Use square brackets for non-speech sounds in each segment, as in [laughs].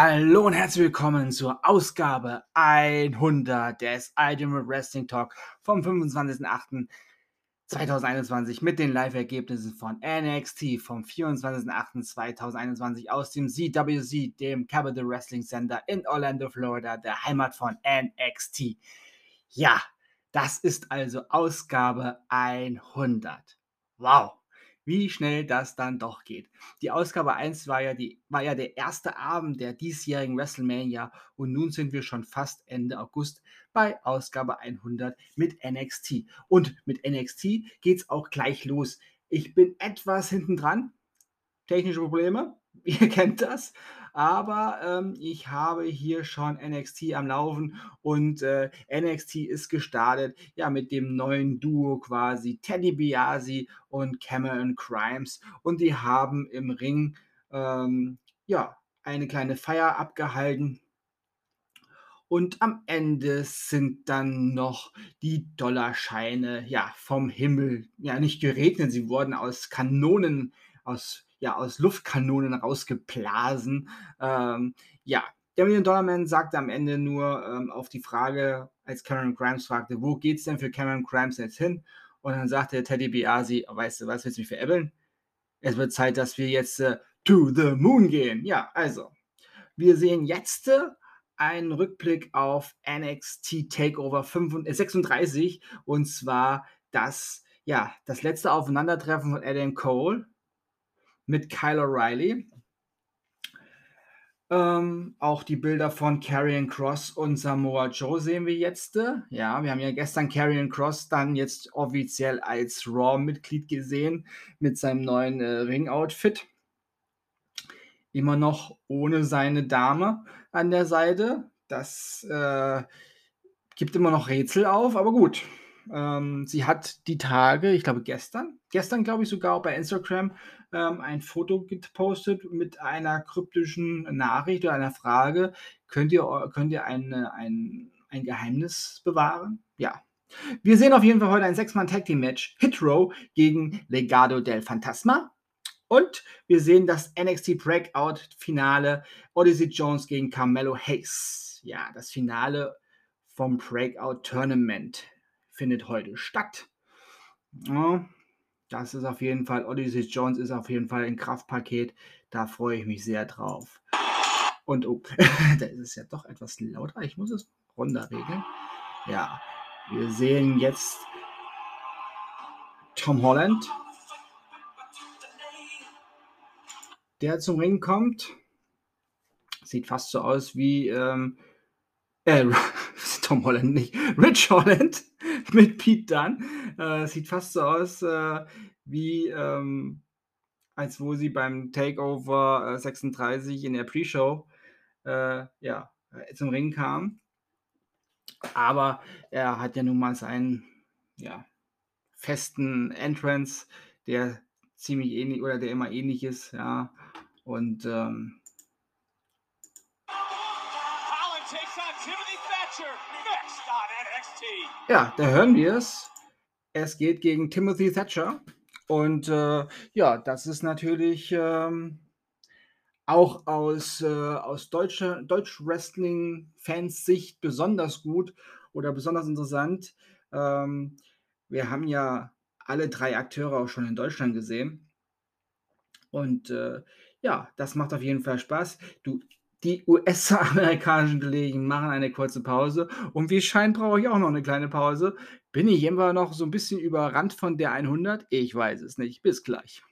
Hallo und herzlich willkommen zur Ausgabe 100 des Ultimate Wrestling Talk vom 25.08.2021 mit den Live-Ergebnissen von NXT vom 24.08.2021 aus dem CWC, dem Capital Wrestling Center in Orlando, Florida, der Heimat von NXT. Ja, das ist also Ausgabe 100. Wow wie schnell das dann doch geht. Die Ausgabe 1 war ja, die, war ja der erste Abend der diesjährigen WrestleMania und nun sind wir schon fast Ende August bei Ausgabe 100 mit NXT. Und mit NXT geht es auch gleich los. Ich bin etwas hinten dran. Technische Probleme, [laughs] ihr kennt das. Aber ähm, ich habe hier schon NXT am Laufen und äh, NXT ist gestartet, ja, mit dem neuen Duo quasi, Teddy Biasi und Cameron Crimes. Und die haben im Ring, ähm, ja, eine kleine Feier abgehalten. Und am Ende sind dann noch die Dollarscheine ja vom Himmel ja nicht geregnet, sie wurden aus Kanonen aus ja aus Luftkanonen rausgeblasen. Ähm, ja, der Million Dollar Man sagte am Ende nur ähm, auf die Frage, als Cameron Grimes fragte, wo geht's denn für Cameron Grimes jetzt hin? Und dann sagte Teddy Biasi, weißt du was, willst du mich veräppeln? Es wird Zeit, dass wir jetzt äh, to the moon gehen. Ja, also, wir sehen jetzt äh, einen Rückblick auf NXT Takeover 35, äh, 36 und zwar das, ja, das letzte Aufeinandertreffen von Adam Cole mit Kyle O'Reilly. Ähm, auch die Bilder von Karrion Cross und Samoa Joe sehen wir jetzt. Ja, wir haben ja gestern Karrion Cross dann jetzt offiziell als Raw-Mitglied gesehen mit seinem neuen äh, Ring-Outfit. Immer noch ohne seine Dame an der Seite. Das äh, gibt immer noch Rätsel auf, aber gut. Ähm, sie hat die Tage, ich glaube gestern, gestern glaube ich sogar bei Instagram ähm, ein Foto gepostet mit einer kryptischen Nachricht oder einer Frage. Könnt ihr, könnt ihr eine, ein, ein Geheimnis bewahren? Ja. Wir sehen auf jeden Fall heute ein Sechs-Mann-Tag-Team-Match. Hit Row gegen Legado del Fantasma. Und wir sehen das NXT Breakout-Finale Odyssey Jones gegen Carmelo Hayes. Ja, das Finale vom Breakout Tournament findet heute statt. Ja, das ist auf jeden Fall, Odyssey Jones ist auf jeden Fall ein Kraftpaket. Da freue ich mich sehr drauf. Und oh, [laughs] da ist es ja doch etwas lauter. Ich muss es runterregeln. Ja, wir sehen jetzt Tom Holland, der zum Ring kommt. Sieht fast so aus wie ähm, äh, [laughs] Tom Holland nicht, Rich Holland [laughs] mit Pete Dunn. Äh, sieht fast so aus äh, wie ähm, als wo sie beim Takeover äh, 36 in der Pre-Show äh, ja, äh, zum Ring kam. Aber er hat ja nun mal seinen ja, festen Entrance, der ziemlich ähnlich oder der immer ähnlich ist, ja. Und ähm, Ja, da hören wir es. Es geht gegen Timothy Thatcher. Und äh, ja, das ist natürlich ähm, auch aus, äh, aus deutscher Deutsch-Wrestling-Fans Sicht besonders gut oder besonders interessant. Ähm, wir haben ja alle drei Akteure auch schon in Deutschland gesehen. Und äh, ja, das macht auf jeden Fall Spaß. Du, die US-amerikanischen Kollegen machen eine kurze Pause und wie scheint brauche ich auch noch eine kleine Pause. Bin ich immer noch so ein bisschen überrannt von der 100? Ich weiß es nicht. Bis gleich.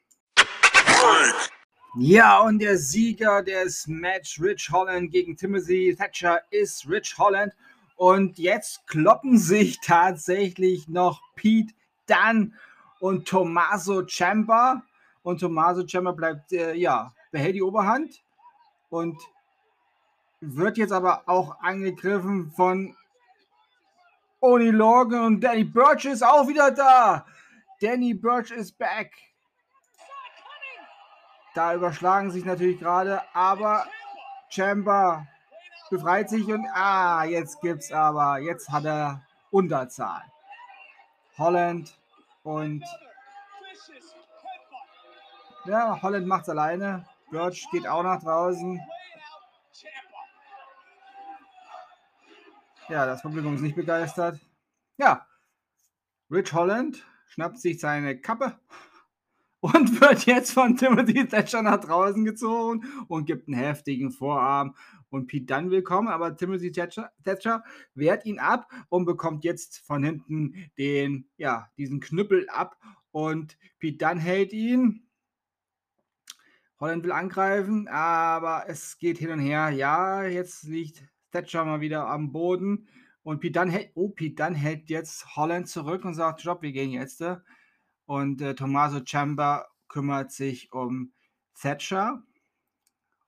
Ja, und der Sieger des Match Rich Holland gegen Timothy Thatcher ist Rich Holland. Und jetzt kloppen sich tatsächlich noch Pete Dunn und Tommaso Ciampa. Und Tommaso Ciampa bleibt, äh, ja, behält die Oberhand. Und wird jetzt aber auch angegriffen von Oni Logan und Danny Birch ist auch wieder da. Danny Birch ist back. Da überschlagen sich natürlich gerade, aber Chamber befreit sich und ah, jetzt gibt's aber, jetzt hat er Unterzahl. Holland und ja, Holland macht's alleine. Birch geht auch nach draußen. Ja, das Publikum ist nicht begeistert. Ja, Rich Holland schnappt sich seine Kappe [laughs] und wird jetzt von Timothy Thatcher nach draußen gezogen und gibt einen heftigen Vorarm. Und Pete Dunne willkommen, aber Timothy Thatcher, Thatcher wehrt ihn ab und bekommt jetzt von hinten den, ja, diesen Knüppel ab. Und Pete Dunne hält ihn. Holland will angreifen, aber es geht hin und her. Ja, jetzt liegt Thatcher mal wieder am Boden. Und Pete Dunne hält, oh, Pete Dunne hält jetzt Holland zurück und sagt, Job, wir gehen jetzt. Und äh, Tommaso Ciampa kümmert sich um Thatcher.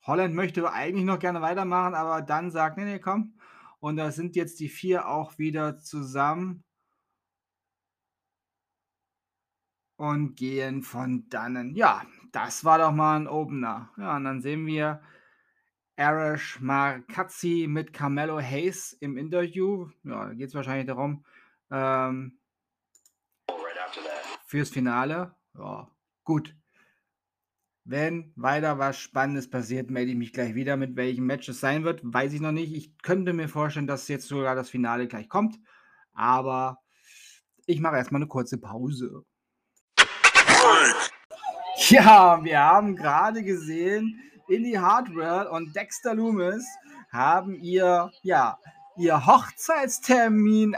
Holland möchte eigentlich noch gerne weitermachen, aber dann sagt, nee, nee, komm. Und da sind jetzt die vier auch wieder zusammen und gehen von dannen. Ja, das war doch mal ein Opener. Ja, und dann sehen wir Arash Markazi mit Carmelo Hayes im Interview. Ja, da geht es wahrscheinlich darum, ähm, fürs Finale. Ja, gut. Wenn weiter was Spannendes passiert, melde ich mich gleich wieder. Mit welchem Match es sein wird, weiß ich noch nicht. Ich könnte mir vorstellen, dass jetzt sogar das Finale gleich kommt. Aber ich mache erstmal eine kurze Pause. Ja, wir haben gerade gesehen, Indie Hardware und Dexter Loomis haben ihr, ja, ihr Hochzeitstermin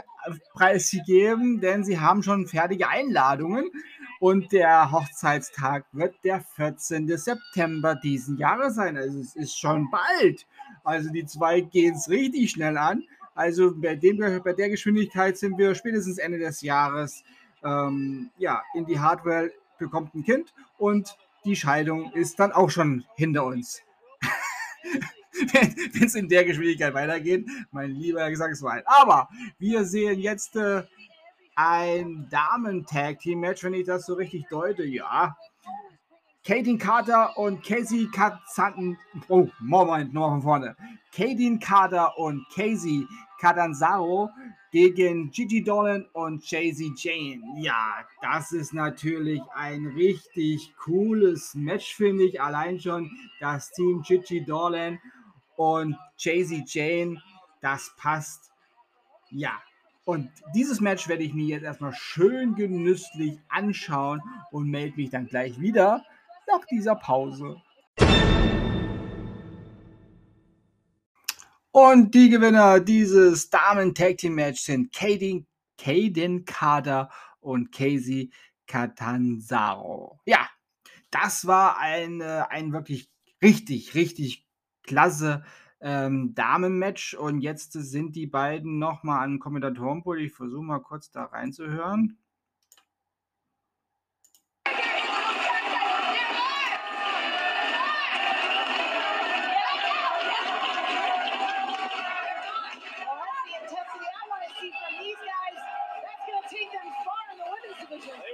preisgegeben, denn sie haben schon fertige Einladungen und der Hochzeitstag wird der 14. September diesen Jahres sein. Also es ist schon bald. Also die zwei gehen es richtig schnell an. Also bei, dem, bei der Geschwindigkeit sind wir spätestens Ende des Jahres ähm, ja, in die Hardware bekommt ein Kind und die Scheidung ist dann auch schon hinter uns. [laughs] Wenn es in der Geschwindigkeit weitergeht, mein lieber Gesangsverein. Aber wir sehen jetzt äh, ein Damen-Tag-Team-Match, wenn ich das so richtig deute. Ja. Katie Carter und Casey Katzanten. Oh, Moment, nochmal von vorne. Katie Carter und Casey Catanzaro gegen Gigi Dolan und Jay-Z Jane. Ja, das ist natürlich ein richtig cooles Match, finde ich. Allein schon das Team Gigi Dolan und Jay-Z Jane, das passt. Ja, und dieses Match werde ich mir jetzt erstmal schön genüsslich anschauen und melde mich dann gleich wieder nach dieser Pause. Und die Gewinner dieses Damen-Tag-Team-Match sind Kaden, Kaden Kader und Casey Catanzaro. Ja, das war ein, ein wirklich richtig, richtig klasse ähm, Damen-Match. Und jetzt sind die beiden nochmal an Kommentatorenpult. Ich versuche mal kurz da reinzuhören.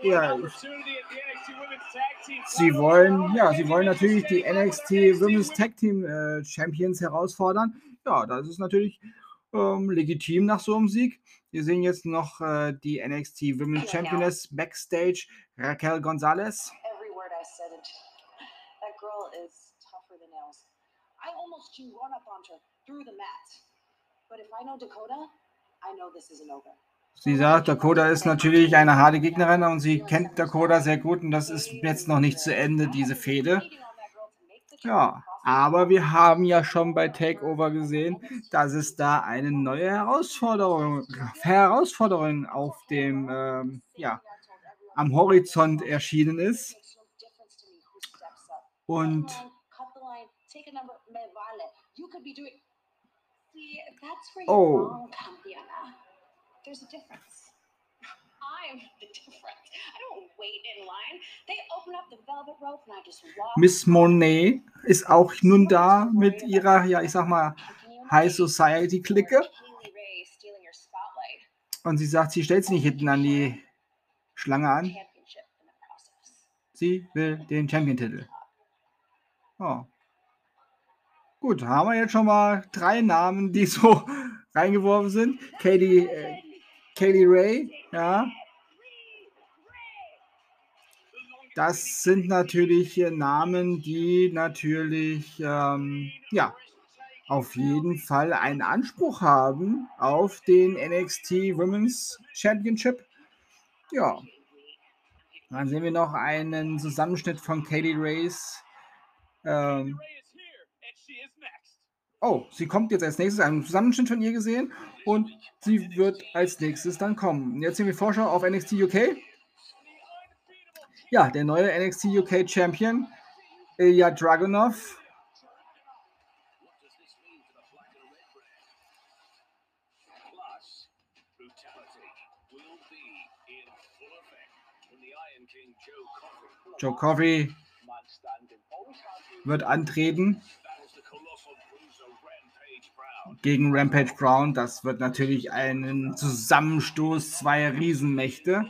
Ja, sie wollen, ja, sie wollen natürlich die NXT Women's Tag Team äh, Champions herausfordern. Ja, das ist natürlich ähm, legitim nach so einem Sieg. Wir sehen jetzt noch äh, die NXT Women's Championess backstage, Raquel Gonzalez. I almost run up on her through the mat. But if I know Dakota, I know this isn't over. Sie sagt, Dakota ist natürlich eine harte Gegnerin und sie kennt Dakota sehr gut und das ist jetzt noch nicht zu Ende, diese Fehde. Ja, aber wir haben ja schon bei Takeover gesehen, dass es da eine neue Herausforderung, Herausforderung auf dem, ähm, ja, am Horizont erschienen ist. Und oh, there's a difference. I'm the difference. I don't wait in line. They open up the velvet rope and I just walk. Miss Monet ist auch nun da mit ihrer, ja, ich sag mal, High Society Clique. Und sie sagt, sie stellt sich nicht hinten an die Schlange an. Sie will den Champion-Titel. Oh. Gut, haben wir jetzt schon mal drei Namen, die so [laughs] reingeworfen sind. Katie, äh, Kaylee Ray, ja. Das sind natürlich Namen, die natürlich, ähm, ja, auf jeden Fall einen Anspruch haben auf den NXT Women's Championship. Ja. Dann sehen wir noch einen Zusammenschnitt von Katie Race. Ähm, oh, sie kommt jetzt als nächstes, einen Zusammenschnitt von ihr gesehen und sie wird als nächstes dann kommen. Jetzt sehen wir Vorschau auf NXT UK. Ja, der neue NXT UK Champion, Ilya Dragunov, Joe Coffey wird antreten gegen Rampage Brown. Das wird natürlich ein Zusammenstoß zweier Riesenmächte.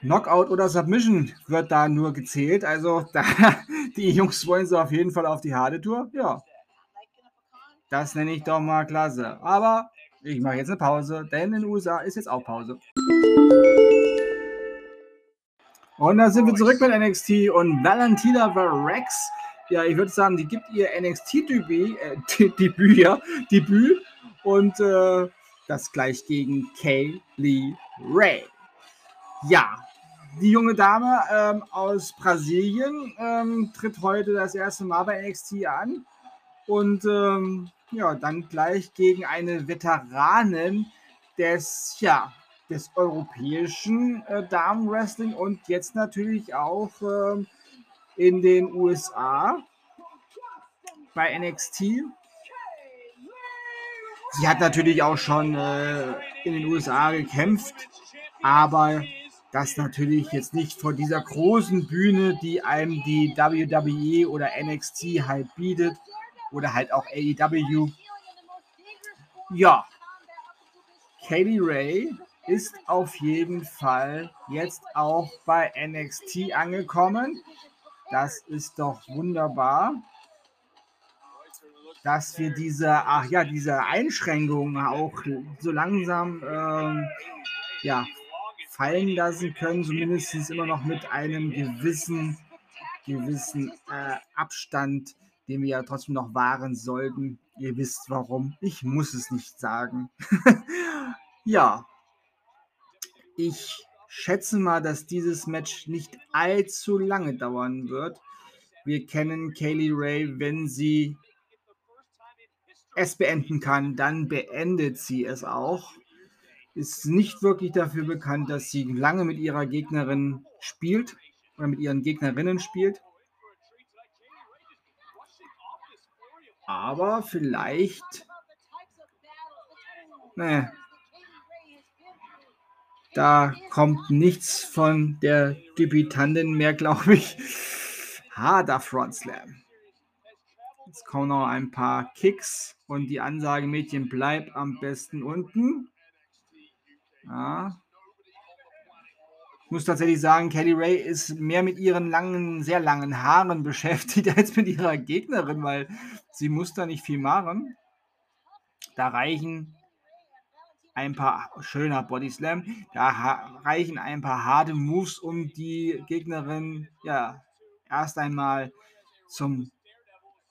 Knockout oder Submission wird da nur gezählt. Also da, [laughs] die Jungs wollen sie auf jeden Fall auf die harte Tour. Ja, das nenne ich doch mal klasse. Aber ich mache jetzt eine Pause, denn in den USA ist jetzt auch Pause. Und da sind wir zurück mit NXT und Valentina Varex. Ja, ich würde sagen, die gibt ihr NXT-Debüt, äh, [laughs] Debüt, ja, Debüt und äh, das gleich gegen Kaylee Ray. Ja, die junge Dame ähm, aus Brasilien ähm, tritt heute das erste Mal bei NXT an und ähm, ja, dann gleich gegen eine Veteranin des, ja, des europäischen äh, Damenwrestling und jetzt natürlich auch äh, in den USA bei NXT. Sie hat natürlich auch schon äh, in den USA gekämpft, aber das natürlich jetzt nicht vor dieser großen Bühne, die einem die WWE oder NXT halt bietet oder halt auch AEW. Ja, Kaylee Ray ist auf jeden Fall jetzt auch bei NXT angekommen. Das ist doch wunderbar, dass wir diese, ach ja, diese Einschränkungen auch so langsam ähm, ja, fallen lassen können, zumindest immer noch mit einem gewissen, gewissen äh, Abstand, den wir ja trotzdem noch wahren sollten. Ihr wisst warum. Ich muss es nicht sagen. [laughs] ja, ich schätze mal, dass dieses Match nicht allzu lange dauern wird. Wir kennen Kaylee Ray, wenn sie es beenden kann, dann beendet sie es auch. Ist nicht wirklich dafür bekannt, dass sie lange mit ihrer Gegnerin spielt oder mit ihren Gegnerinnen spielt. Aber vielleicht. Ne, da kommt nichts von der Debütantin mehr, [laughs] glaube ich. Harder Front Slam. Jetzt kommen noch ein paar Kicks und die Ansage Mädchen bleib am besten unten. Ja. Ich muss tatsächlich sagen, Kelly Ray ist mehr mit ihren langen, sehr langen Haaren [laughs] beschäftigt als mit ihrer Gegnerin, weil sie muss da nicht viel machen. Da reichen ein paar schöner Body Slam. Da reichen ein paar harte Moves, um die Gegnerin ja erst einmal zum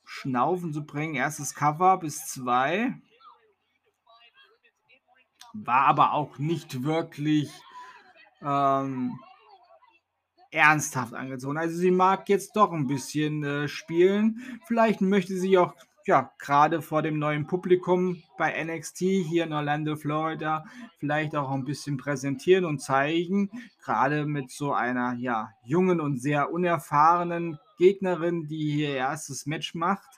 Schnaufen zu bringen. Erstes Cover bis zwei. War aber auch nicht wirklich ähm, ernsthaft angezogen. Also sie mag jetzt doch ein bisschen äh, spielen. Vielleicht möchte sie auch ja, gerade vor dem neuen Publikum bei NXT hier in Orlando, Florida, vielleicht auch ein bisschen präsentieren und zeigen, gerade mit so einer ja, jungen und sehr unerfahrenen Gegnerin, die ihr erstes Match macht.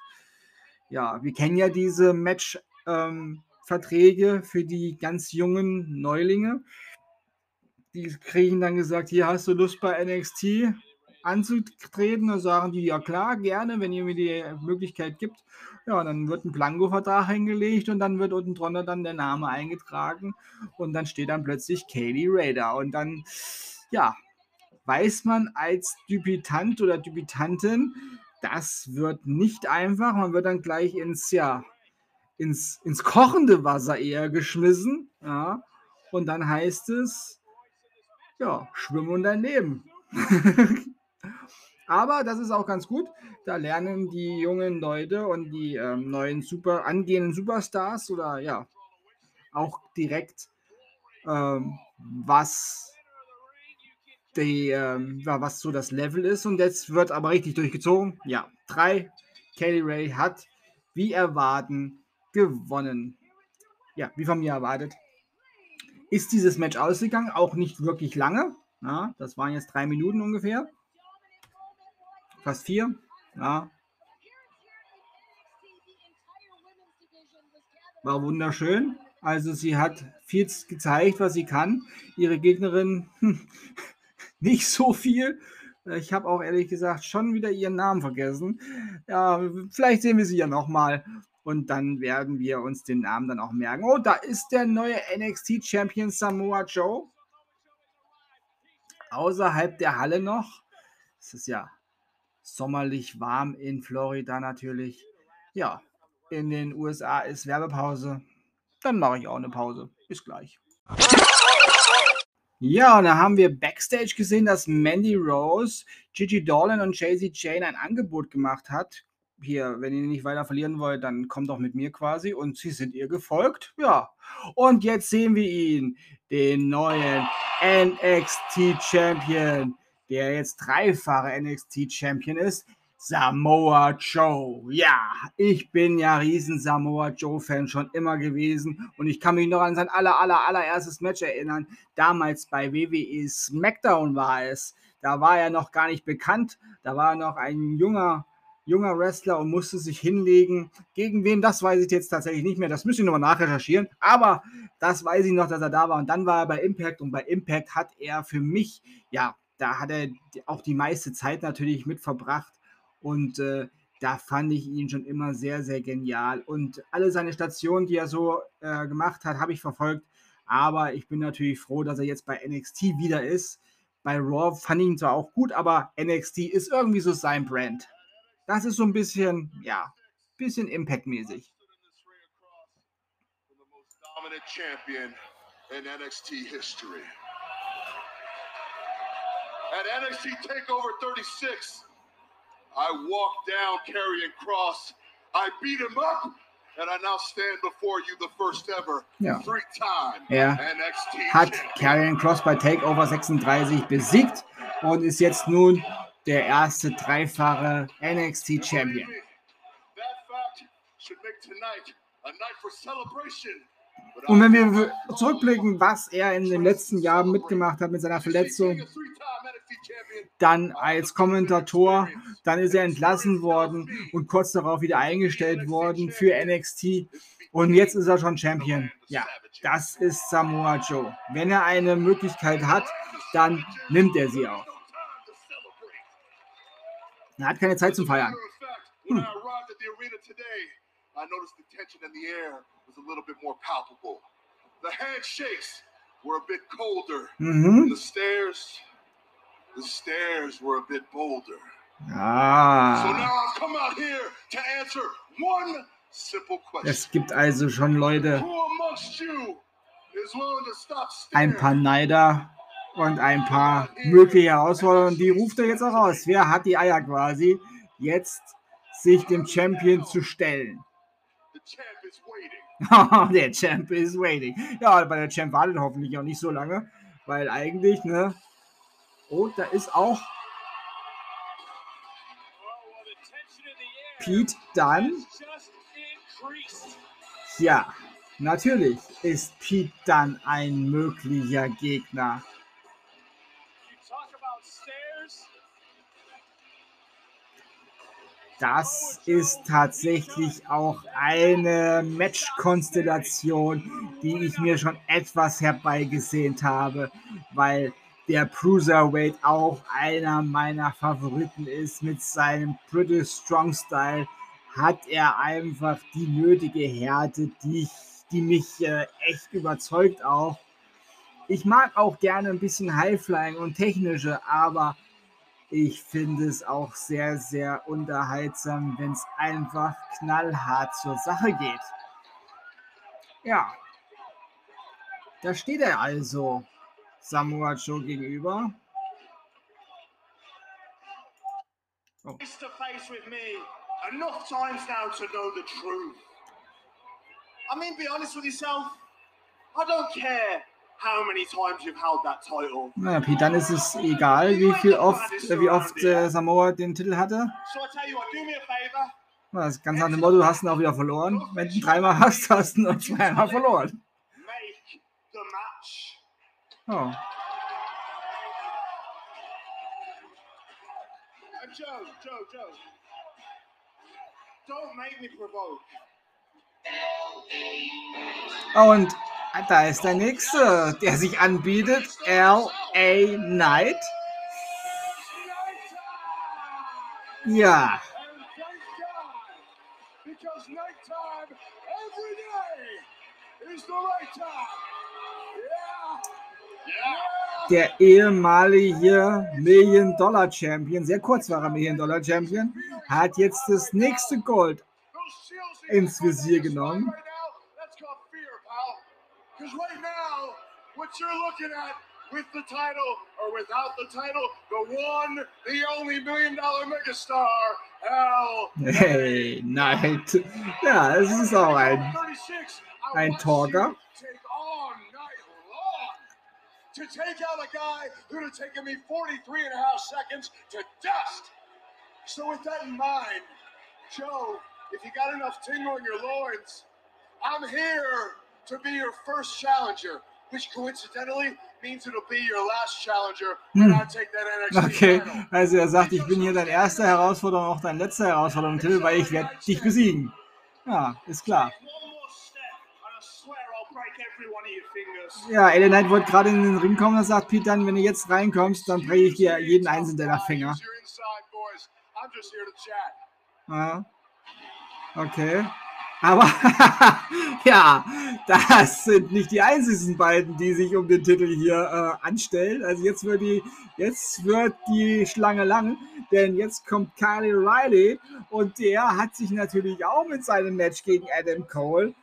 Ja, wir kennen ja diese Match-Verträge ähm, für die ganz jungen Neulinge. Die kriegen dann gesagt, hier hast du Lust bei NXT anzutreten. Da sagen die, ja klar, gerne, wenn ihr mir die Möglichkeit gibt. Ja, dann wird ein Blanko-Vertrag hingelegt und dann wird unten drunter dann der Name eingetragen und dann steht dann plötzlich Kaylee Raider und dann, ja, weiß man als Debütant oder Debütantin, das wird nicht einfach. Man wird dann gleich ins, ja, ins, ins kochende Wasser eher geschmissen. Ja, und dann heißt es, ja, schwimmen und daneben. [laughs] Aber das ist auch ganz gut. Da lernen die jungen Leute und die ähm, neuen super angehenden Superstars oder ja auch direkt ähm, was die, ähm, was so das Level ist. Und jetzt wird aber richtig durchgezogen. Ja, drei. Kelly Ray hat, wie erwarten, gewonnen. Ja, wie von mir erwartet. Ist dieses Match ausgegangen, auch nicht wirklich lange. Ja, das waren jetzt drei Minuten ungefähr. Fast vier. Ja. War wunderschön. Also sie hat viel gezeigt, was sie kann. Ihre Gegnerin hm, [laughs] nicht so viel. Ich habe auch ehrlich gesagt schon wieder ihren Namen vergessen. Ja, vielleicht sehen wir sie ja nochmal. Und dann werden wir uns den Namen dann auch merken. Oh, da ist der neue NXT-Champion Samoa Joe. Außerhalb der Halle noch. Es ist ja sommerlich warm in Florida natürlich. Ja, in den USA ist Werbepause. Dann mache ich auch eine Pause. Bis gleich. Ja, und da haben wir backstage gesehen, dass Mandy Rose, Gigi Dolan und Jay-Z Jane ein Angebot gemacht hat. Hier, wenn ihr nicht weiter verlieren wollt, dann kommt doch mit mir quasi. Und sie sind ihr gefolgt. Ja. Und jetzt sehen wir ihn, den neuen NXT Champion der jetzt dreifache NXT-Champion ist, Samoa Joe. Ja, ich bin ja riesen Samoa Joe-Fan schon immer gewesen und ich kann mich noch an sein aller, aller, allererstes Match erinnern. Damals bei WWE SmackDown war es. Da war er noch gar nicht bekannt. Da war er noch ein junger, junger Wrestler und musste sich hinlegen. Gegen wen, das weiß ich jetzt tatsächlich nicht mehr. Das müsste ich nochmal nachrecherchieren. Aber das weiß ich noch, dass er da war. Und dann war er bei Impact und bei Impact hat er für mich, ja, da hat er auch die meiste Zeit natürlich mit verbracht und äh, da fand ich ihn schon immer sehr, sehr genial. Und alle seine Stationen, die er so äh, gemacht hat, habe ich verfolgt. Aber ich bin natürlich froh, dass er jetzt bei NXT wieder ist. Bei Raw fand ich ihn zwar auch gut, aber NXT ist irgendwie so sein Brand. Das ist so ein bisschen, ja, bisschen Impact-mäßig. Champion in NXT history. At NXT TakeOver 36, I walked down Karrion Cross. I beat him up, and I now stand before you the first ever ja. three-time er NXT hat Karrion Cross bei TakeOver 36 besiegt und ist jetzt nun der erste dreifache NXT Champion. Und wenn wir zurückblicken, was er in den letzten Jahren mitgemacht hat mit seiner Verletzung, dann als Kommentator, dann ist er entlassen worden und kurz darauf wieder eingestellt worden für NXT. Und jetzt ist er schon Champion. Ja, das ist Samoa Joe. Wenn er eine Möglichkeit hat, dann nimmt er sie auch. Er hat keine Zeit zum Feiern. Hm. I noticed the tension in the air was a little bit more palpable. The handshakes were a bit colder. The stairs, the stairs were a bit bolder. Ah. So now I've come out here to answer one simple question. Es gibt also schon Leute, ein paar Neider und ein paar mögliche Herausforderungen. Die ruft er jetzt auch aus. Wer hat die Eier quasi, jetzt sich dem Champion zu stellen? [laughs] der Champ is waiting. Ja, aber der Champ wartet hoffentlich auch nicht so lange, weil eigentlich, ne? Oh, da ist auch Pete Dunn. Ja, natürlich ist Pete Dunn ein möglicher Gegner. das ist tatsächlich auch eine Matchkonstellation, die ich mir schon etwas herbeigesehnt habe, weil der Cruiserweight auch einer meiner Favoriten ist mit seinem British Strong Style hat er einfach die nötige Härte, die, die mich äh, echt überzeugt auch. Ich mag auch gerne ein bisschen Highflying und technische, aber ich finde es auch sehr, sehr unterhaltsam, wenn es einfach knallhart zur Sache geht. Ja, da steht er also Samoa Joe gegenüber. Oh. face to face with me enough times now to know the truth. I mean, be honest with yourself. I don't care how many times you've held that title. Na, Pete, dann ist es egal, wie viel oft, äh, wie oft äh, Samoa den Titel hatte. So I tell you what, do me a favor. Das ist ganz nach dem Motto, du hast ihn auch wieder verloren. Wenn du ihn dreimal hast, hast du ihn auch zweimal verloren. Oh. And Joe, Joe, Joe. Don't make me provoke. Und da ist der nächste, der sich anbietet. L.A. Knight. Ja, der ehemalige Million-Dollar-Champion, sehr kurz war er Million-Dollar-Champion, hat jetzt das nächste Gold. Ins Visier genommen. with the title or without the title, the one, the only million dollar megastar, L. Hey, Knight. Ja, es ist auch ein 36, I ein Talker. To take out a guy who'd have taken me 43 and a half seconds to dust. So with that in mind, Joe, if you got enough tingle in your loins, I'm here to be your first challenger, which coincidentally means it'll be your last challenger Hm. I take that NXT Okay, also er sagt, ich bin hier dein erster Herausforderer, auch dein letzter Herausforderer, Till, weil ich werde dich besiegen. Ja, ist klar. Ja, LA Knight wollte gerade in den Ring kommen, da sagt Pete dann, wenn du jetzt reinkommst, dann breche ich dir jeden einzelnen deiner Finger. Use your inside voice. I'm just here to chat. Ja. Okay. Aber [laughs] ja, das sind nicht die einzigen beiden, die sich um den Titel hier äh, anstellen. Also jetzt wird die, jetzt wird die Schlange lang, denn jetzt kommt Kyle Riley und der hat sich natürlich auch mit seinem Match gegen Adam Cole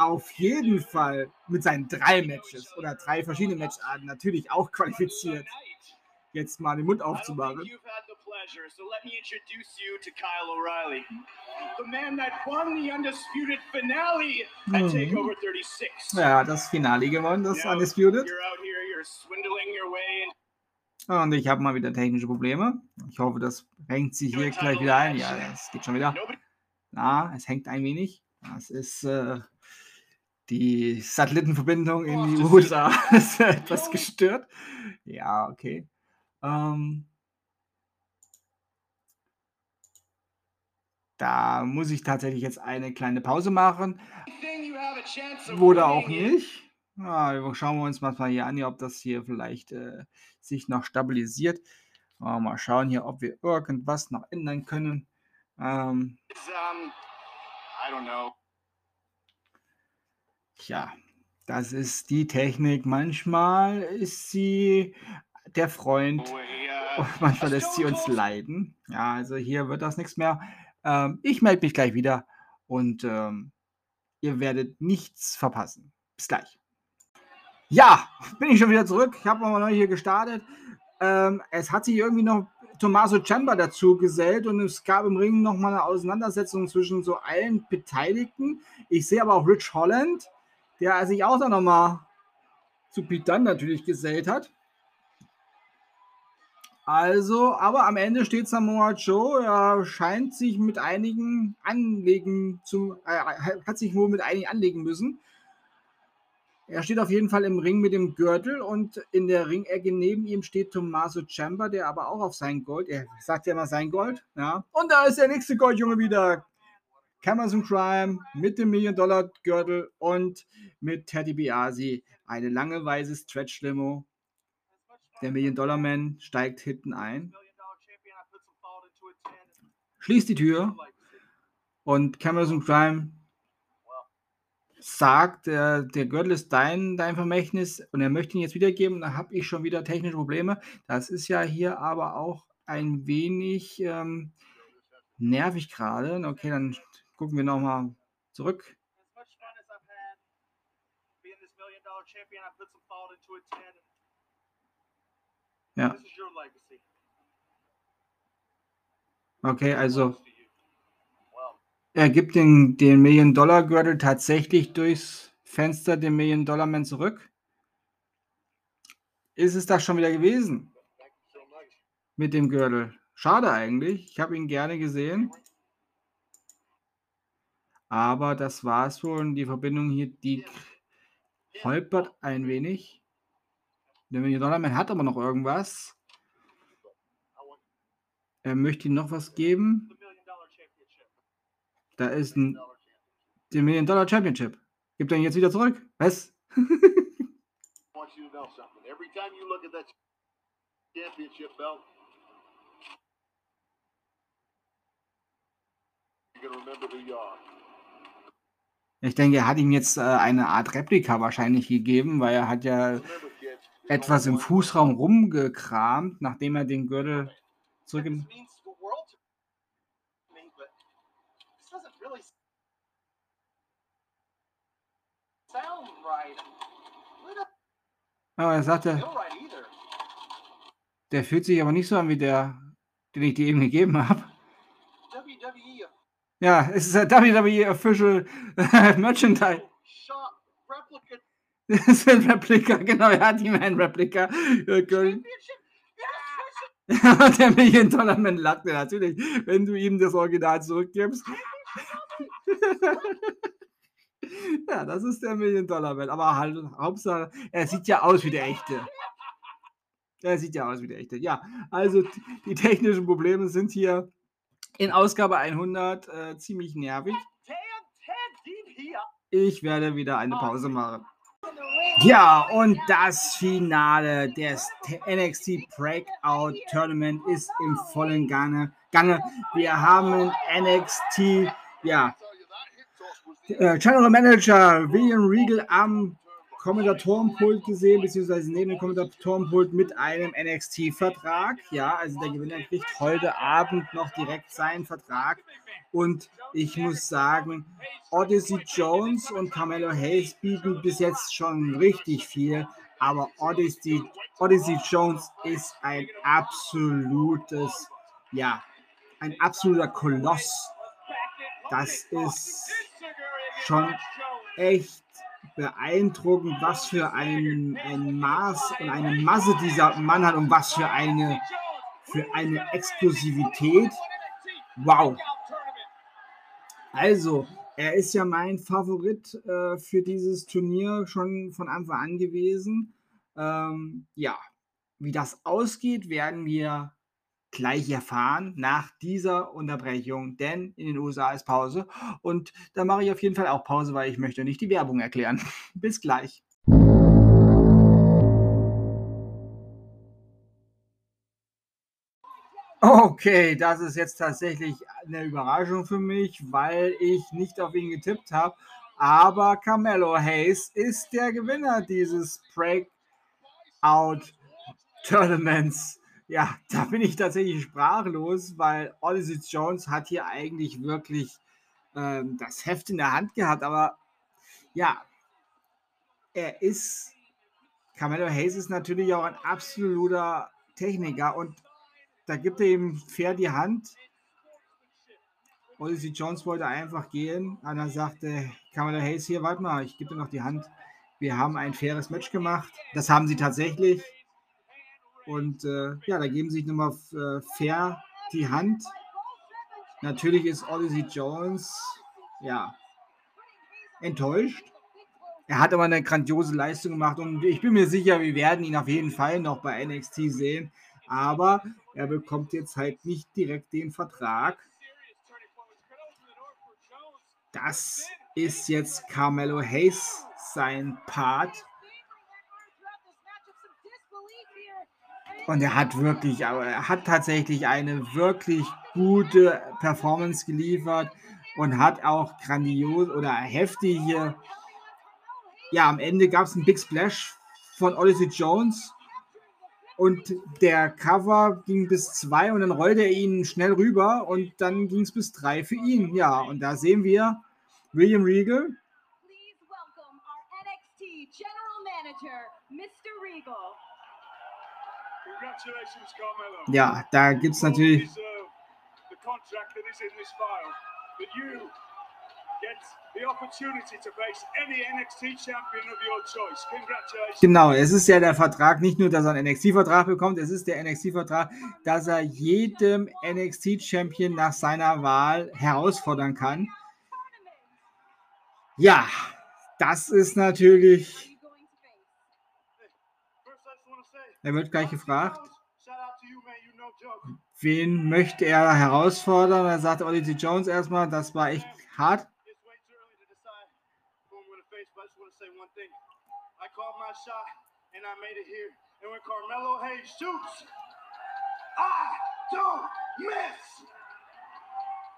auf jeden Fall mit seinen drei Matches oder drei verschiedene Matcharten natürlich auch qualifiziert. Jetzt mal den Mund aufzumachen. so let me introduce you to Kyle O'Reilly, the man that won the undisputed finale at Mhm. Takeover 36. Ja, das Finale gewonnen, das Yeah, Undisputed. You're out here, you're swindling your way into Und ich habe mal wieder technische Probleme. Ich hoffe, das hängt sich hier gleich wieder ein. Ja, das geht schon wieder. Na, es hängt ein wenig. Das ist äh, die Satellitenverbindung in die USA. [laughs] ist etwas gestört. Ja, okay. Ähm, da muss ich tatsächlich jetzt eine kleine Pause machen. Oder auch nicht. Ja, schauen wir uns mal hier an, ob das hier vielleicht äh, sich noch stabilisiert. Mal schauen hier, ob wir irgendwas noch ändern können. Ähm, um, I don't know. Tja, das ist die Technik. Manchmal ist sie der Freund, und manchmal lässt sie uns leiden. Ja, also hier wird das nichts mehr. Ähm, ich melde mich gleich wieder und ähm, ihr werdet nichts verpassen. Bis gleich. Ja, bin ich schon wieder zurück. Ich habe nochmal neu hier gestartet. Ähm, es hat sich irgendwie noch Tommaso Ciampa dazu gesellt und es gab im Ring nochmal eine Auseinandersetzung zwischen so allen Beteiligten. Ich sehe aber auch Rich Holland, der sich auch dann nochmal zu Dunne natürlich gesellt hat. Also, aber am Ende steht Samoa Joe. Er scheint sich mit einigen anlegen zu, äh, hat sich wohl mit einigen anlegen müssen. Er steht auf jeden Fall im Ring mit dem Gürtel und in der Ringecke neben ihm steht Tommaso Ciampa, der aber auch auf sein Gold, er sagt ja immer sein Gold, ja. Und da ist der nächste Goldjunge wieder. Cameron Crime mit dem Million-Dollar-Gürtel und mit Teddy Biasi. Eine lange weiße Stretch-Limo. Der Million-Dollar-Man steigt hinten ein, schließt die Tür und Cameron Crime sagt, der, der Gürtel ist dein, dein Vermächtnis und er möchte ihn jetzt wiedergeben. Da habe ich schon wieder technische Probleme. Das ist ja hier aber auch ein wenig ähm, nervig gerade. Okay, dann gucken wir nochmal zurück. Ja. Okay, also er gibt den, den Million-Dollar-Gürtel tatsächlich durchs Fenster dem Million-Dollar-Man zurück. Ist es das schon wieder gewesen mit dem Gürtel? Schade eigentlich. Ich habe ihn gerne gesehen. Aber das war's wohl. Und die Verbindung hier, die holpert ein wenig. Der Million-Dollar-Man hat aber noch irgendwas. Er möchte ihm noch was geben. million dollar. Da ist ein dollar der Million-Dollar Championship. Gibt er ihn jetzt wieder zurück? Was? I [laughs] want you to you're remember who you are. Ich denke, er hat ihm jetzt äh, eine Art Replika wahrscheinlich gegeben, weil er hat ja etwas im Fußraum rumgekramt, nachdem er den Gürtel zurück Aber er sagte, der fühlt sich aber nicht so an wie der, den ich dir eben gegeben habe. WWE Ja, es ist ein WWE Official [laughs] Merchandise. shot replica Das ist ein Replika, genau, er hat ihm ein Replika. äh, [laughs] Und der Million Dollar Man lachte natürlich, wenn du ihm das Original zurückgibst. ja, das ist [laughs] der Million Dollar Man. Aber halt, Hauptsache, er sieht ja aus wie der echte. Er sieht ja aus wie der echte. Ja, also die technischen Probleme sind hier in Ausgabe 100 äh, ziemlich nervig. Ich werde wieder eine Pause machen. Ja, und das Finale des NXT Breakout Tournament ist im vollen Gange. Gange. Wir haben NXT, ja, äh, General Manager William Regal am Kommentatorenpult gesehen, beziehungsweise neben dem Kommentatorenpult mit einem NXT-Vertrag. Ja, also der Gewinner kriegt heute Abend noch direkt seinen Vertrag. Und ich muss sagen, Odyssey Jones und Carmelo Hayes bieten bis jetzt schon richtig viel, aber Odyssey, Odyssey Jones ist ein absolutes, ja, ein absoluter Koloss. Das ist schon echt beeindruckend, was für ein, ein Maß und eine Masse dieser Mann hat und was für eine, für eine Exklusivität. Wow. Also, er ist ja mein Favorit äh, für dieses Turnier schon von Anfang an gewesen. Ähm, ja, wie das ausgeht, werden wir gleich erfahren nach dieser Unterbrechung, denn in den USA ist Pause und da mache ich auf jeden Fall auch Pause, weil ich möchte nicht die Werbung erklären. [laughs] Bis gleich. Okay, das ist jetzt tatsächlich eine Überraschung für mich, weil ich nicht auf ihn getippt habe. Aber Carmelo Hayes ist der Gewinner dieses Breakout Tournaments. Ja, da bin ich tatsächlich sprachlos, weil Odyssey Jones hat hier eigentlich wirklich ähm, das Heft in der Hand gehabt. Aber ja, er ist, Carmelo Hayes ist natürlich auch ein absoluter Techniker und da gibt er ihm fair die Hand. Odyssey Jones wollte einfach gehen. Und dann sagte Kamala Hayes hier, warte mal, ich gebe dir noch die Hand. Wir haben ein faires Match gemacht. Das haben sie tatsächlich. Und äh, ja, da geben sich nochmal äh, fair die Hand. Natürlich ist Odyssey Jones, ja, enttäuscht. Er hat aber eine grandiose Leistung gemacht und ich bin mir sicher, wir werden ihn auf jeden Fall noch bei NXT sehen. Aber er bekommt jetzt halt nicht direkt den Vertrag. Das ist jetzt Carmelo Hayes sein Part. Und er hat wirklich, er hat tatsächlich eine wirklich gute Performance geliefert und hat auch grandios oder heftige. Ja, am Ende gab es einen Big Splash von Odyssey Jones und der Cover ging bis zwei und dann rollte er ihn schnell rüber und dann ging es bis drei für ihn. Ja, und da sehen wir William Regal. Champion of your choice. Congratulations. Genau, es ist ja der Vertrag, nicht nur, dass er einen NXT-Vertrag bekommt, es ist der NXT-Vertrag, dass er jedem NXT-Champion nach seiner Wahl herausfordern kann. Ja, das ist natürlich, er wird gleich gefragt, shout out to you, man. You no joke. Wen möchte er herausfordern? Er sagt Ollie T. Jones erstmal, das war echt hart.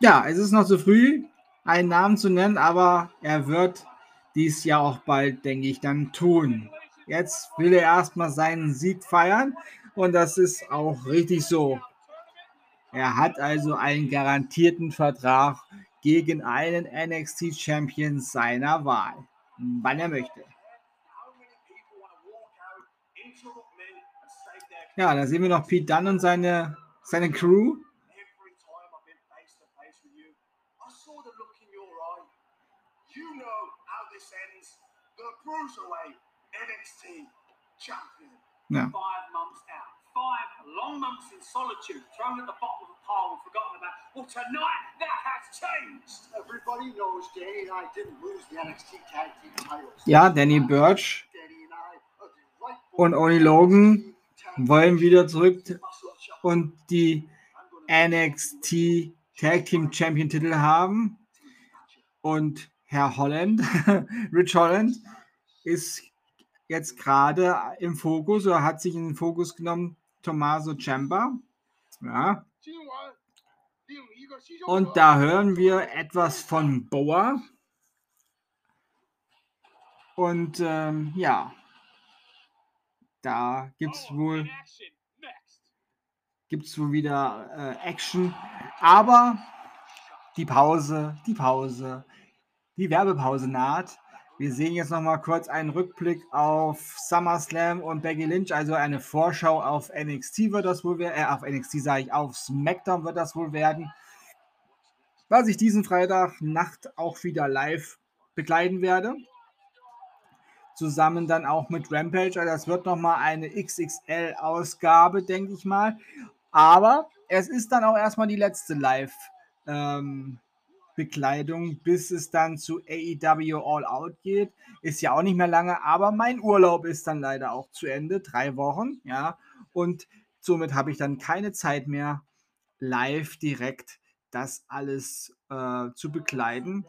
Ja, es ist noch zu früh, einen Namen zu nennen, aber er wird dies ja auch bald, denke ich, dann tun. Jetzt will er erstmal seinen Sieg feiern und das ist auch richtig so. Er hat also einen garantierten Vertrag gegen einen NXT-Champion seiner Wahl, wann er möchte. Ja, da sehen wir noch Pete Dunne und seine, seine Crew. Ja. Five long months in solitude, thrown at the bottom of a pile and forgotten about. Well, tonight that has changed. Everybody knows Danny and I didn't lose the NXT tag team titles. Ja, Danny Birch und Oni Logan wollen wieder zurück und die NXT Tag Team Champion Titel haben. Und Herr Holland, [laughs] Rich Holland, ist jetzt gerade im Fokus oder hat sich in den Fokus genommen, Tommaso Ciampa. Ja. Und da hören wir etwas von Boa. Und ähm, ja, da gibt es wohl gibt es wohl wieder äh, Action. Aber die Pause, die Pause, die Werbepause naht. Wir sehen jetzt noch mal kurz einen Rückblick auf SummerSlam und Becky Lynch, also eine Vorschau auf NXT wird das wohl werden, äh, auf NXT sage ich, auf SmackDown wird das wohl werden. Was ich diesen Freitag Nacht auch wieder live begleiten werde. Zusammen dann auch mit Rampage. Also das wird noch mal eine XXL-Ausgabe, denke ich mal. Aber es ist dann auch erstmal die letzte Live-Bekleidung, bis es dann zu AEW All Out geht. Ist ja auch nicht mehr lange, aber mein Urlaub ist dann leider auch zu Ende. Drei Wochen, ja. Und somit habe ich dann keine Zeit mehr, live direkt das alles äh, zu bekleiden.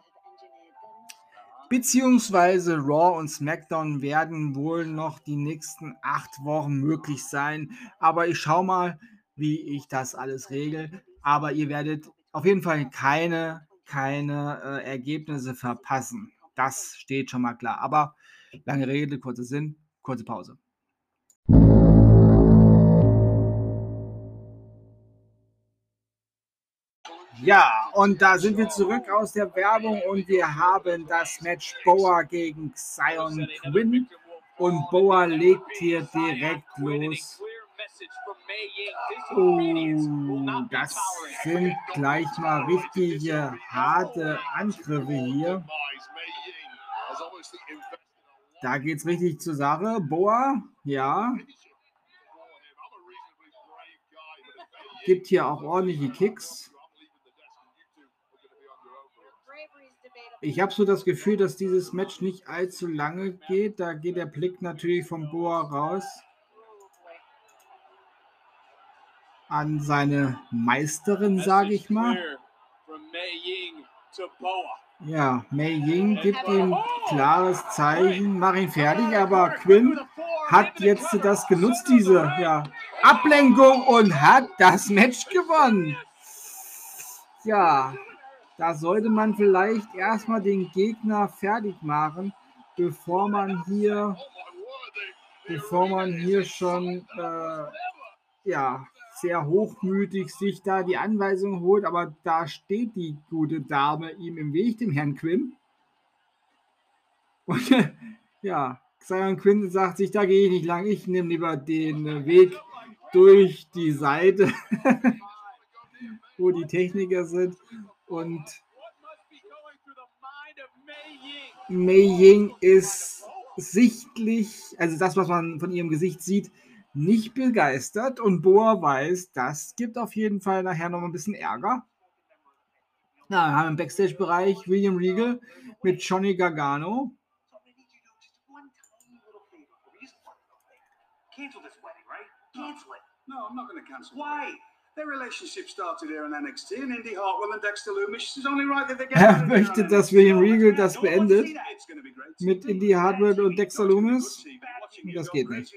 Beziehungsweise Raw und SmackDown werden wohl noch die nächsten acht Wochen möglich sein. Aber ich schaue mal, wie ich das alles regel. Aber ihr werdet auf jeden Fall keine, keine äh, Ergebnisse verpassen. Das steht schon mal klar. Aber lange Rede, kurzer Sinn, kurze Pause. Ja, und da sind wir zurück aus der Werbung und wir haben das Match Boa gegen Zion Quinn. Und Boa legt hier direkt los. Oh, das sind gleich mal richtige harte Angriffe hier. Da geht's richtig zur Sache. Boa, ja, gibt hier auch ordentliche Kicks. Ich habe so das Gefühl, dass dieses Match nicht allzu lange geht. Da geht der Blick natürlich vom Boa raus an seine Meisterin, sage ich mal. Ja, Mei Ying gibt ihm klares Zeichen, mach ihn fertig, aber Quinn hat jetzt das genutzt, diese ja, Ablenkung und hat das Match gewonnen. Ja, da sollte man vielleicht erstmal den Gegner fertig machen, bevor man hier, bevor man hier schon äh, ja, sehr hochmütig sich da die Anweisung holt, aber da steht die gute Dame ihm im Weg, dem Herrn Quinn. [laughs] Und ja, Zion Quinn sagt sich, da gehe ich nicht lang, ich nehme lieber den Weg durch die Seite. [laughs] wo die Techniker sind. Und Mei Ying ist sichtlich, also das, was man von ihrem Gesicht sieht, nicht begeistert. Und Boa weiß, das gibt auf jeden Fall nachher noch ein bisschen Ärger. Ja, wir haben im Backstage-Bereich William Regal mit Johnny Gargano. Cancel this wedding, right? Cancel it. No, I'm not going to cancel. Why? Their relationship started here in NXT, and Indy Hartwell and Dexter Loomis. It's only right that they get. Er möchte, dass William Regal das beendet mit Indy Hartwell und Dexter Loomis. Das geht nicht.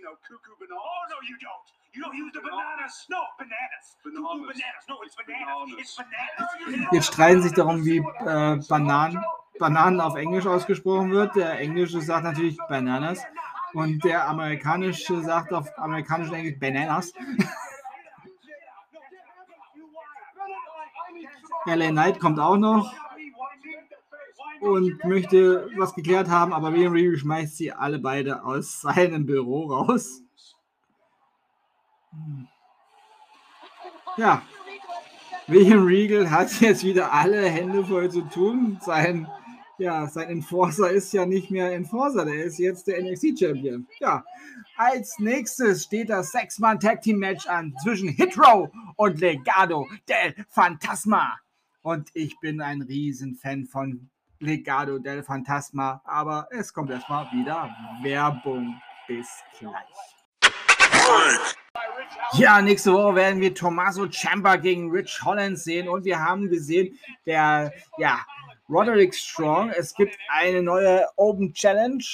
No, you don't. You don't use the bananas. No, bananas. Bananas. Bananas. No, it's bananas. It's bananas. Jetzt streiten sich darum, wie äh, Bananen, Bananen auf Englisch ausgesprochen wird. Der Englische sagt natürlich Bananas und der Amerikanische sagt auf amerikanisch Englisch Bananas. [laughs] LA Knight kommt auch noch und möchte was geklärt haben, aber William Regal schmeißt sie alle beide aus seinem Büro raus. Ja, William Regal hat jetzt wieder alle Hände voll zu tun. Sein, ja, sein Enforcer ist ja nicht mehr Enforcer, der ist jetzt der NXT-Champion. Ja, als nächstes steht das Sechs-Mann-Tag-Team-Match an zwischen Hitro und Legado del Fantasma. Und ich bin ein Riesenfan von Legado del Fantasma. Aber es kommt erstmal wieder Werbung. Bis gleich. Ja, nächste Woche werden wir Tommaso Ciampa gegen Rich Holland sehen und wir haben gesehen, der ja Roderick Strong. Es gibt eine neue Open Challenge.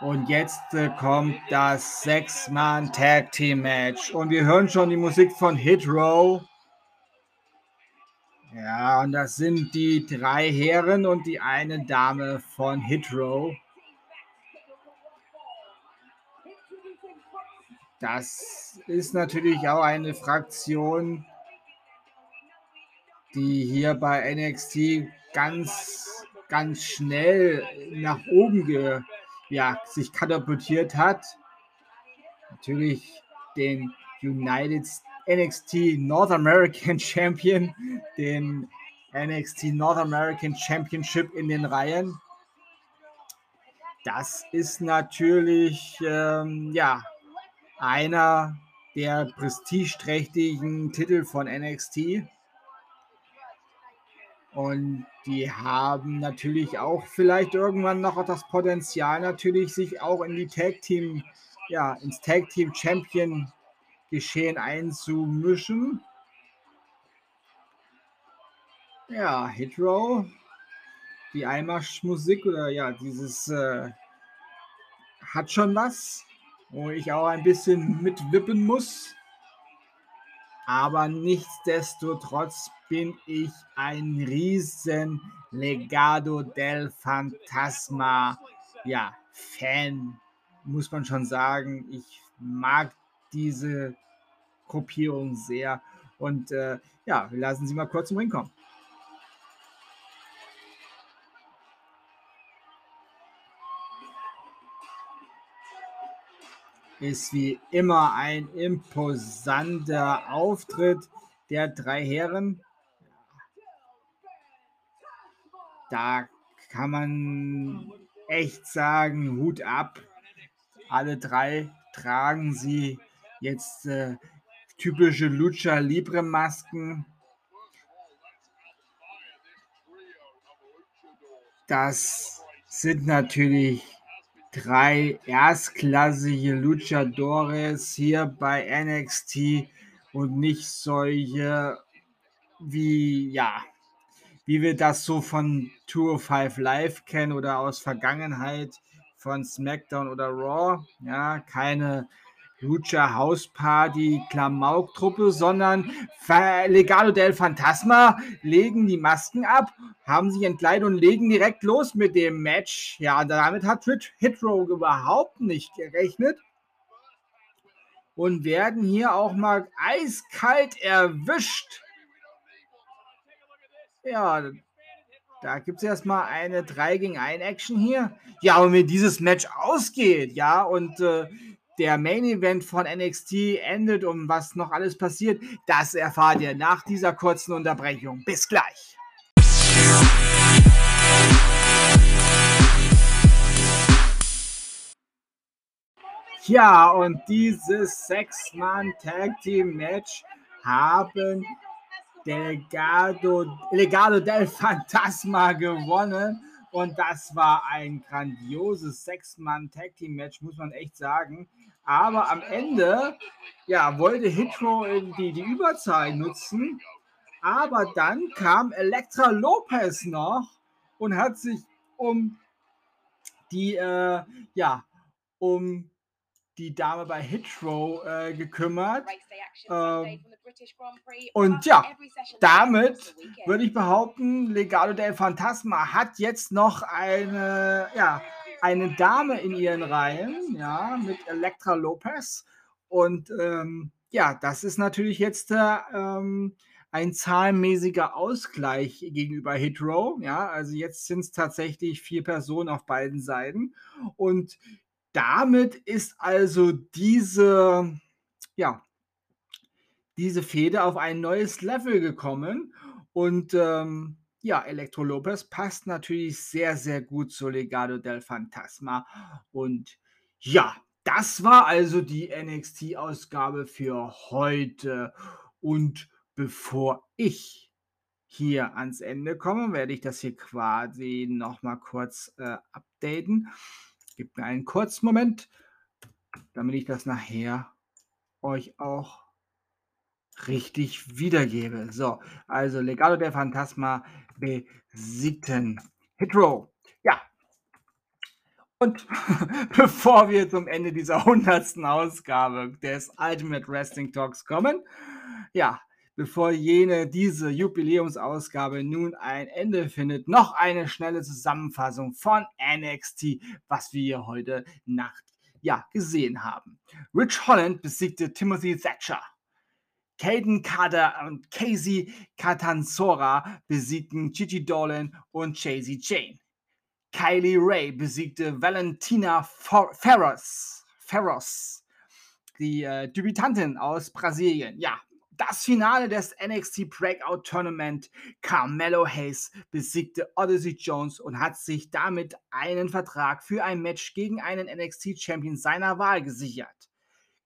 Und jetzt äh, kommt das Sechs-Mann Tag Team Match. Und wir hören schon die Musik von Hit Row. Ja, und das sind die drei Herren und die eine Dame von Hit Row. Das ist natürlich auch eine Fraktion, die hier bei NXT ganz, ganz schnell nach oben ge, ja, sich katapultiert hat. Natürlich den United NXT North American [laughs] Champion, den NXT North American Championship in den Reihen. Das ist natürlich ähm, ja einer der prestigeträchtigen Titel von NXT. Und die haben natürlich auch vielleicht irgendwann noch das Potenzial, natürlich sich auch in die Tag Team, ja, ins Tag Team Champion Geschehen einzumischen. Ja, Hitrow, die Einmarschmusik oder ja, dieses äh, hat schon was wo ich auch ein bisschen mitwippen muss. Aber nichtsdestotrotz bin ich ein riesen Legado del Fantasma ja, Fan, muss man schon sagen. Ich mag diese Gruppierung sehr. Und äh, ja, lassen sie mal kurz zum Ring kommen. Ist wie immer ein imposanter Auftritt der drei Herren. Da kann man echt sagen, Hut ab. Alle drei tragen sie jetzt äh, typische Lucha Libre Masken. Das sind natürlich drei erstklassige Luchadores hier bei NXT und nicht solche wie, ja, wie wir das so von Tour 5 Live kennen oder aus Vergangenheit von SmackDown oder Raw. Ja, keine Lucha House Party Klamauk-Truppe, sondern Legado del Fantasma legen die Masken ab, haben sich entkleidet und legen direkt los mit dem Match. Ja, damit hat Hitro überhaupt nicht gerechnet und werden hier auch mal eiskalt erwischt. Ja, da gibt es erstmal eine 3 gegen 1 Action hier. Ja, und wenn dieses Match ausgeht, ja, und äh, der Main Event von NXT endet und was noch alles passiert, das erfahrt ihr nach dieser kurzen Unterbrechung. Bis gleich. Ja, und dieses Sechs-Mann-Tag-Team-Match haben Delgado, Legado del Fantasma gewonnen. Und das war ein grandioses Sechs-Mann-Tag-Team-Match, muss man echt sagen. Aber am Ende ja, wollte Hitro die, die Überzahl nutzen. Aber dann kam Elektra Lopez noch und hat sich um die, äh, ja, um die Dame bei Hitro äh, gekümmert. Ähm, und ja, damit würde ich behaupten, Legado del Fantasma hat jetzt noch eine, ja, eine Dame in ihren Reihen, ja, mit Elektra Lopez. Und ähm, ja, das ist natürlich jetzt äh, ähm, ein zahlenmäßiger Ausgleich gegenüber Hitro. Ja, also jetzt sind es tatsächlich vier Personen auf beiden Seiten. Und damit ist also diese, ja, diese Fehde auf ein neues Level gekommen. Und ähm, ja, Elektro Lopez passt natürlich sehr, sehr gut zu Legado del Fantasma. Und ja, das war also die NXT-Ausgabe für heute. Und bevor ich hier ans Ende komme, werde ich das hier quasi nochmal kurz äh, updaten. Gebt mir einen kurzen Moment, damit ich das nachher euch auch richtig wiedergebe. So, also Legado der Phantasma besiegten Hitro. Ja. Und [laughs] bevor wir zum Ende dieser hundertsten Ausgabe des Ultimate Wrestling Talks kommen, ja, bevor jene diese Jubiläumsausgabe nun ein Ende findet, noch eine schnelle Zusammenfassung von NXT, was wir heute Nacht ja gesehen haben. Rich Holland besiegte Timothy Thatcher. Caden Carter und Casey Catanzora besiegten Gigi Dolan und Chasey Jane. Kylie Ray besiegte Valentina Ferros, Ferros die äh, Debütantin aus Brasilien. Ja, das Finale des NXT Breakout Tournament. Carmelo Hayes besiegte Odyssey Jones und hat sich damit einen Vertrag für ein Match gegen einen NXT Champion seiner Wahl gesichert.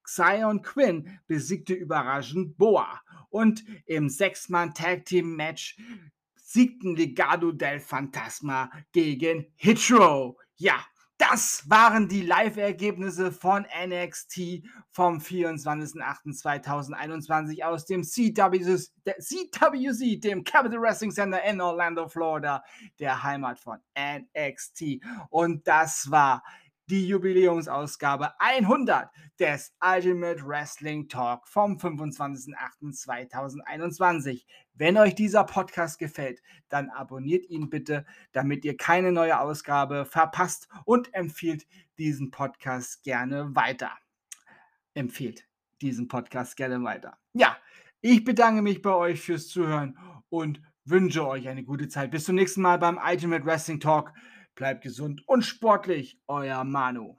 Xion Quinn besiegte überraschend Boa und im Sechs-Mann Tag Team Match siegten Legado del Fantasma gegen Hitro. Ja, das waren die Live-Ergebnisse von NXT vom 24.08.2021 aus dem CWC, dem Capital Wrestling Center in Orlando, Florida, der Heimat von NXT. Und das war die Jubiläumsausgabe 100 des Ultimate Wrestling Talk vom 25.08.2021. Wenn euch dieser Podcast gefällt, dann abonniert ihn bitte, damit ihr keine neue Ausgabe verpasst und empfiehlt diesen Podcast gerne weiter. Empfiehlt diesen Podcast gerne weiter. Ja, ich bedanke mich bei euch fürs Zuhören und wünsche euch eine gute Zeit. Bis zum nächsten Mal beim Ultimate Wrestling Talk. Bleibt gesund und sportlich, euer Manu.